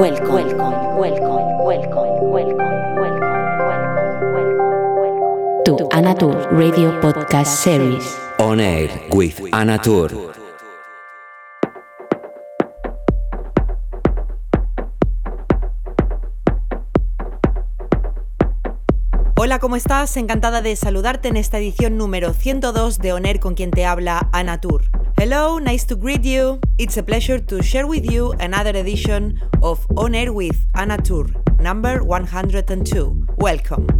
welcome, welcome, welcome, welcome, welcome, welcome, welcome, to Anatur Radio Podcast Series. On air with Anatur. Hola, ¿cómo estás? Encantada de saludarte en esta edición número 102 de Oner con quien te habla Anatur. Hello, nice to greet you. It's a pleasure to share with you another edition of On Air with Anatur, number 102. Welcome.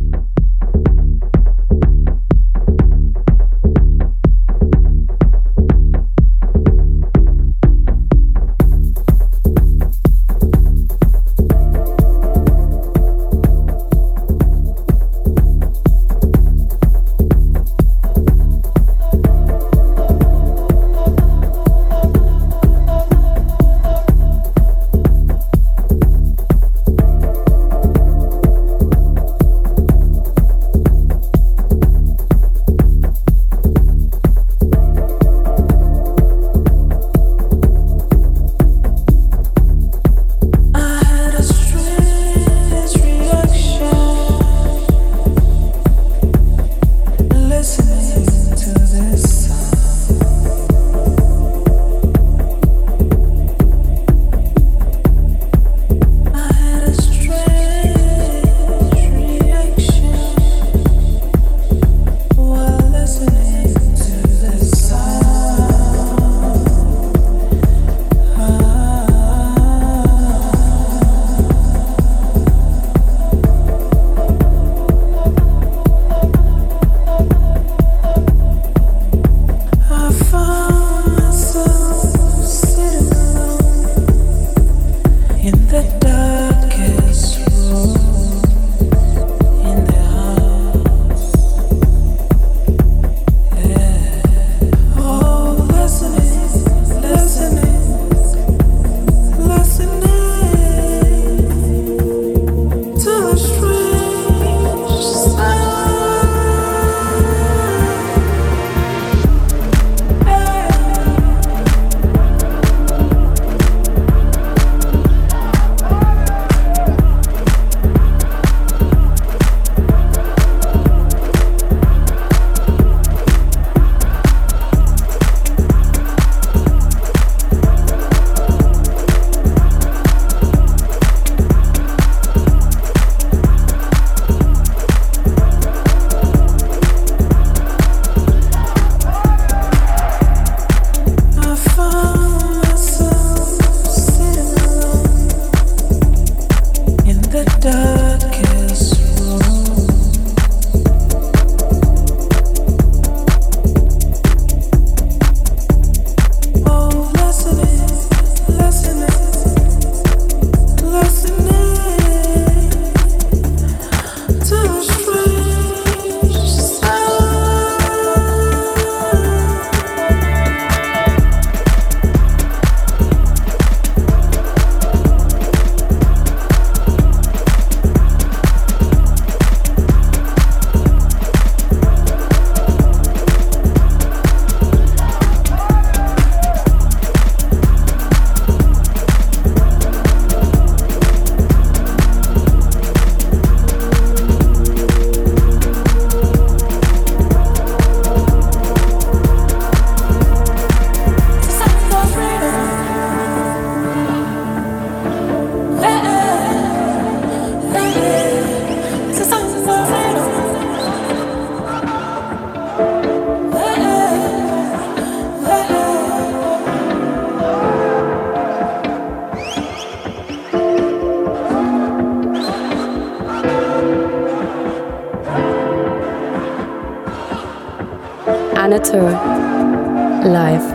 better life.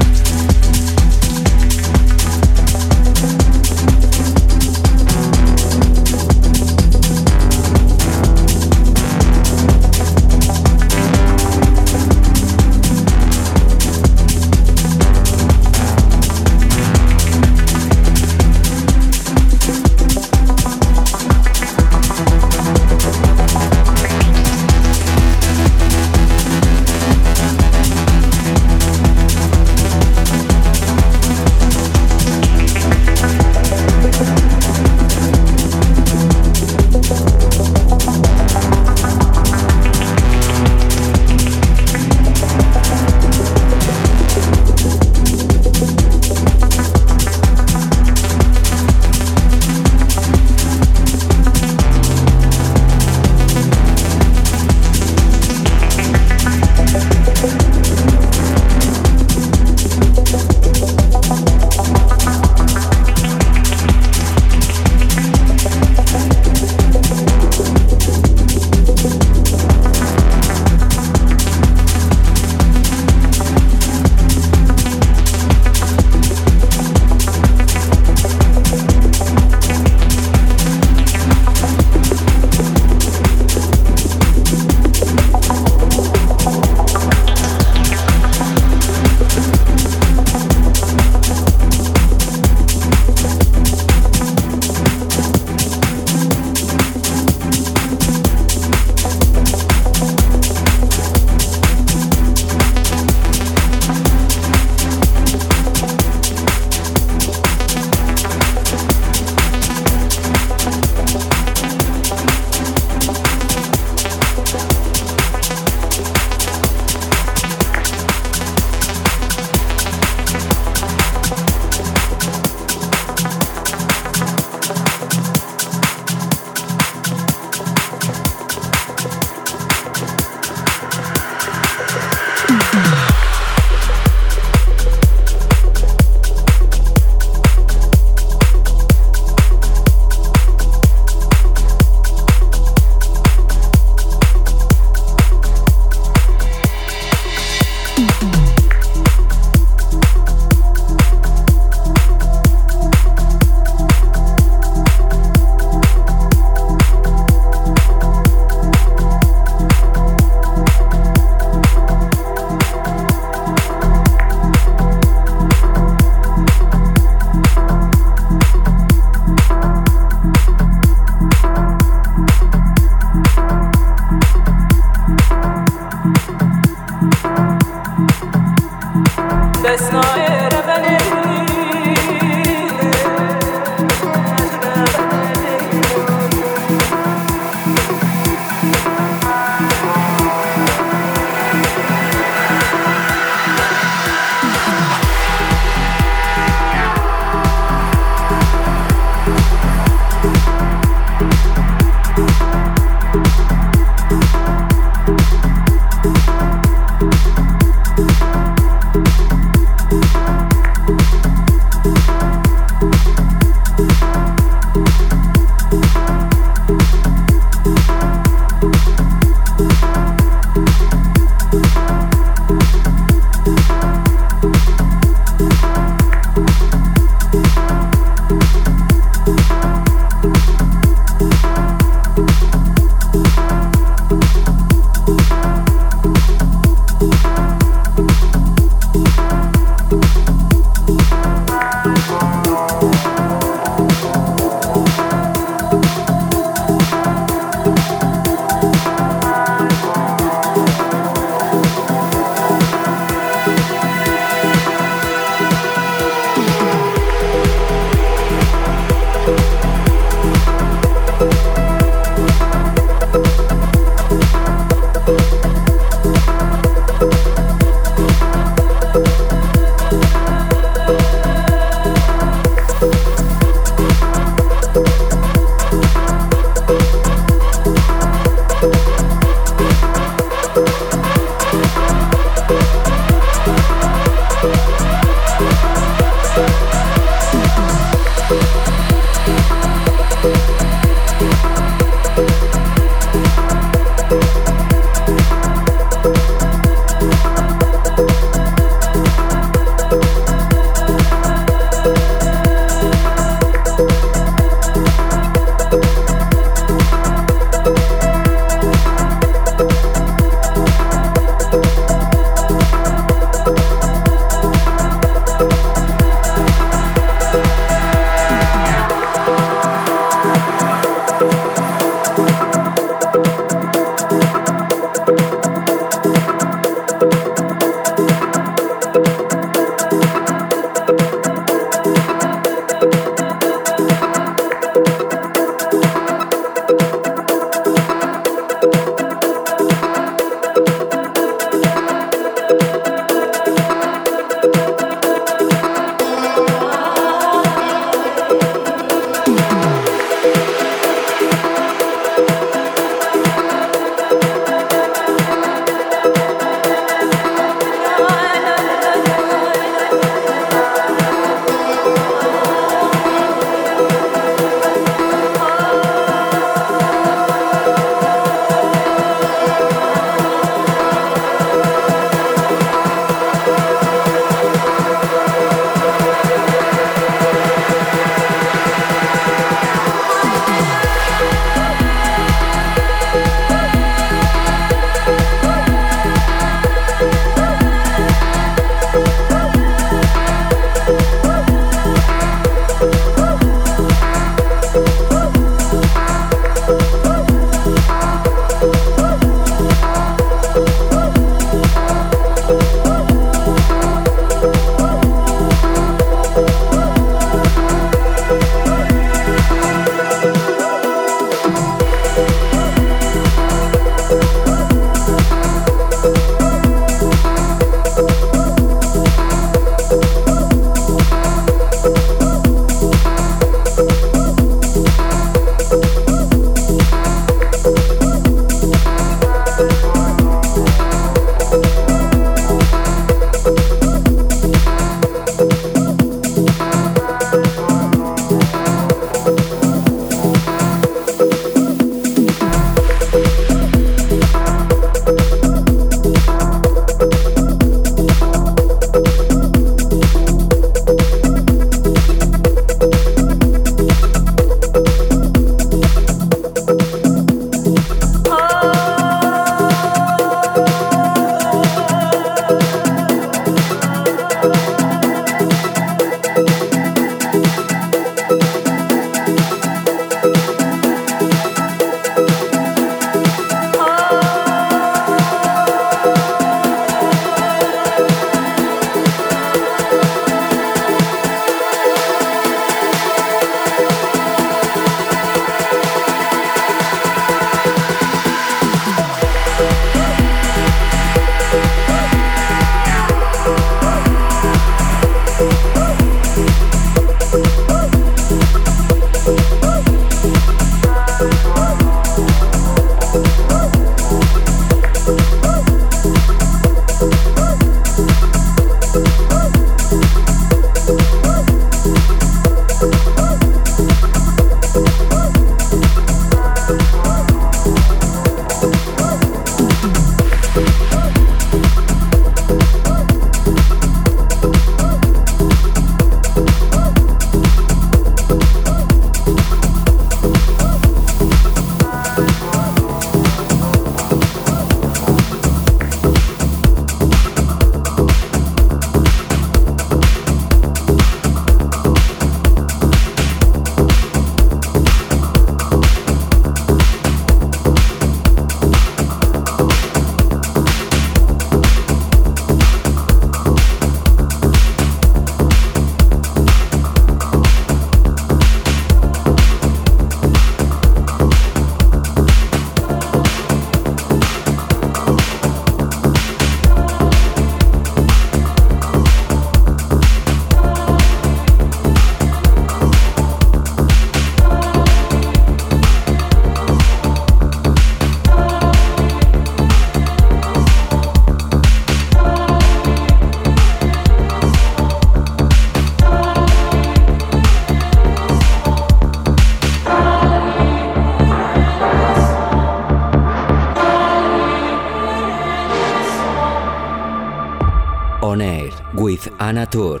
منتور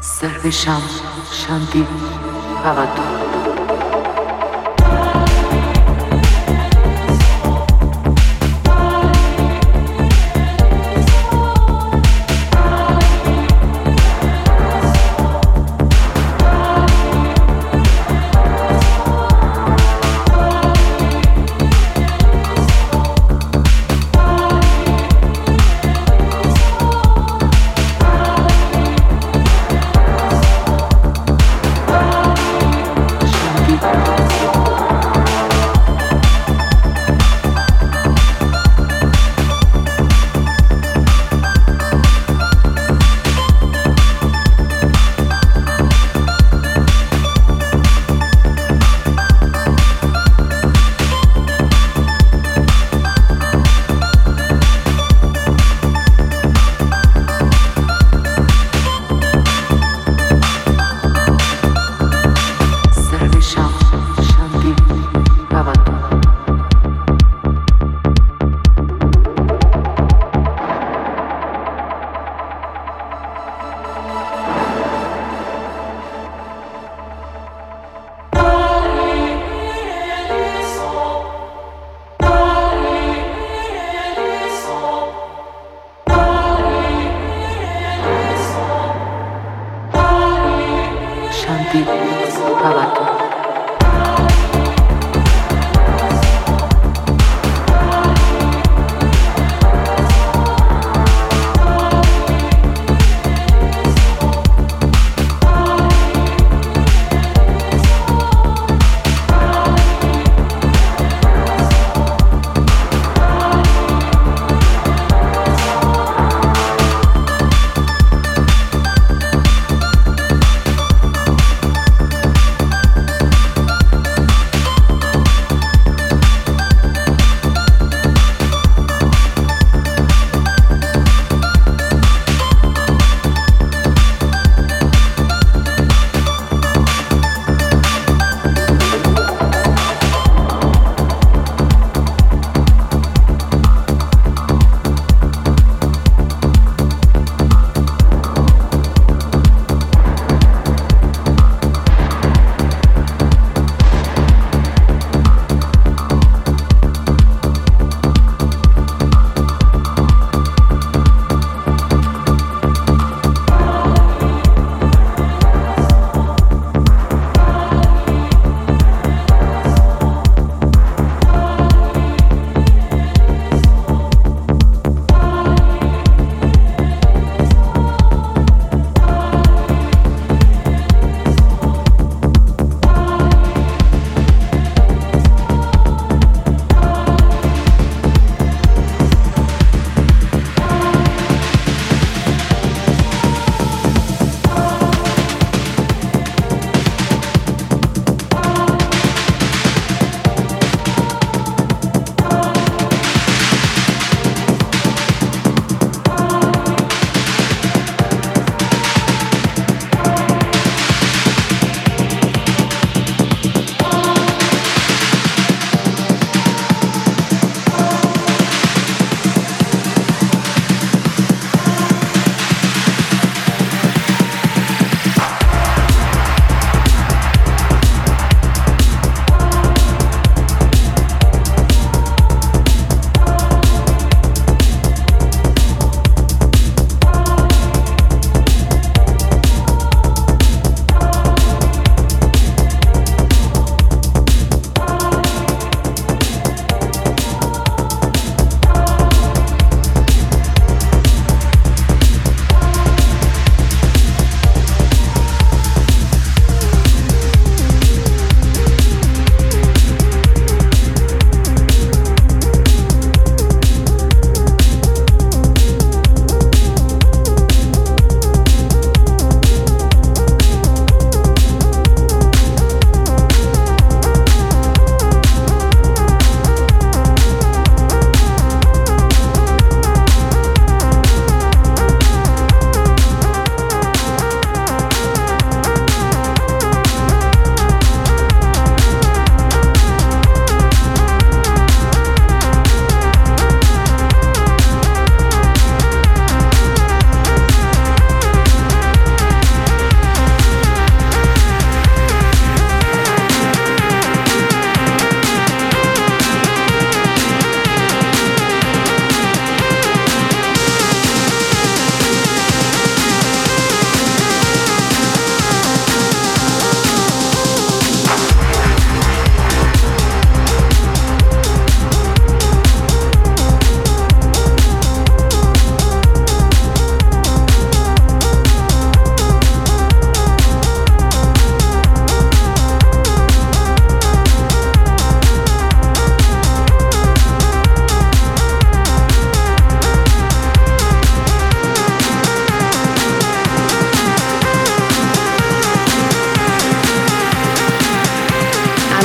سرو شام شمدی فقط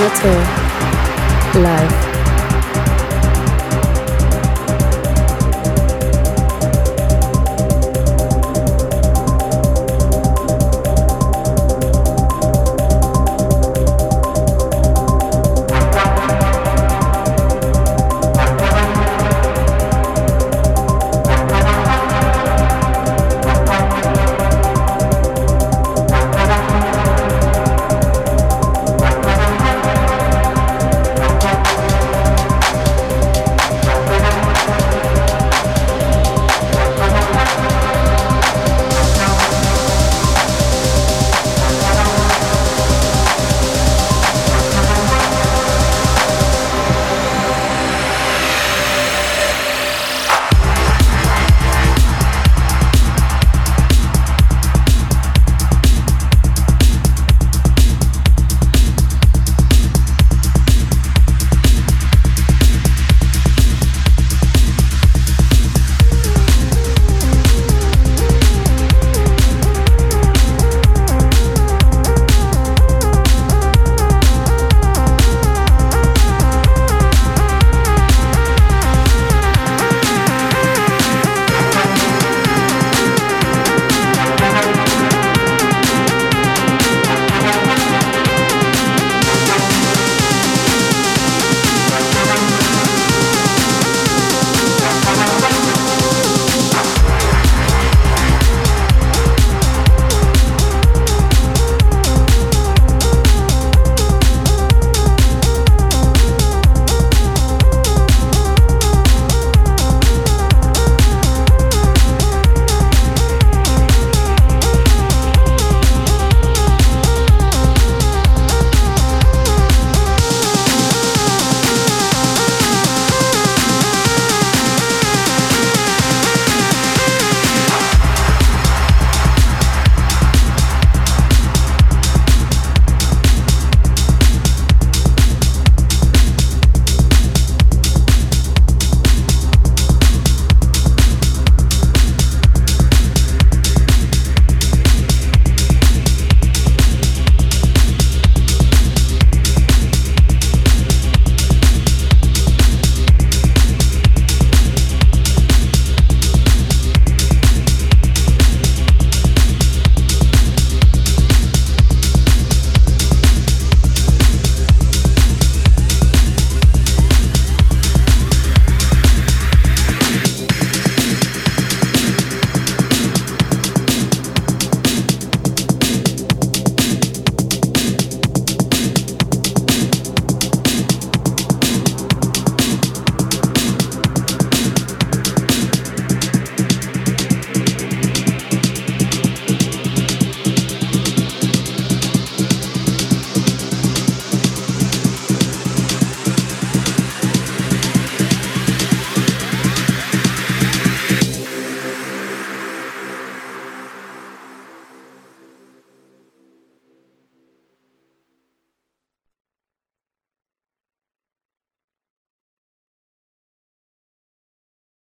Tour. Live.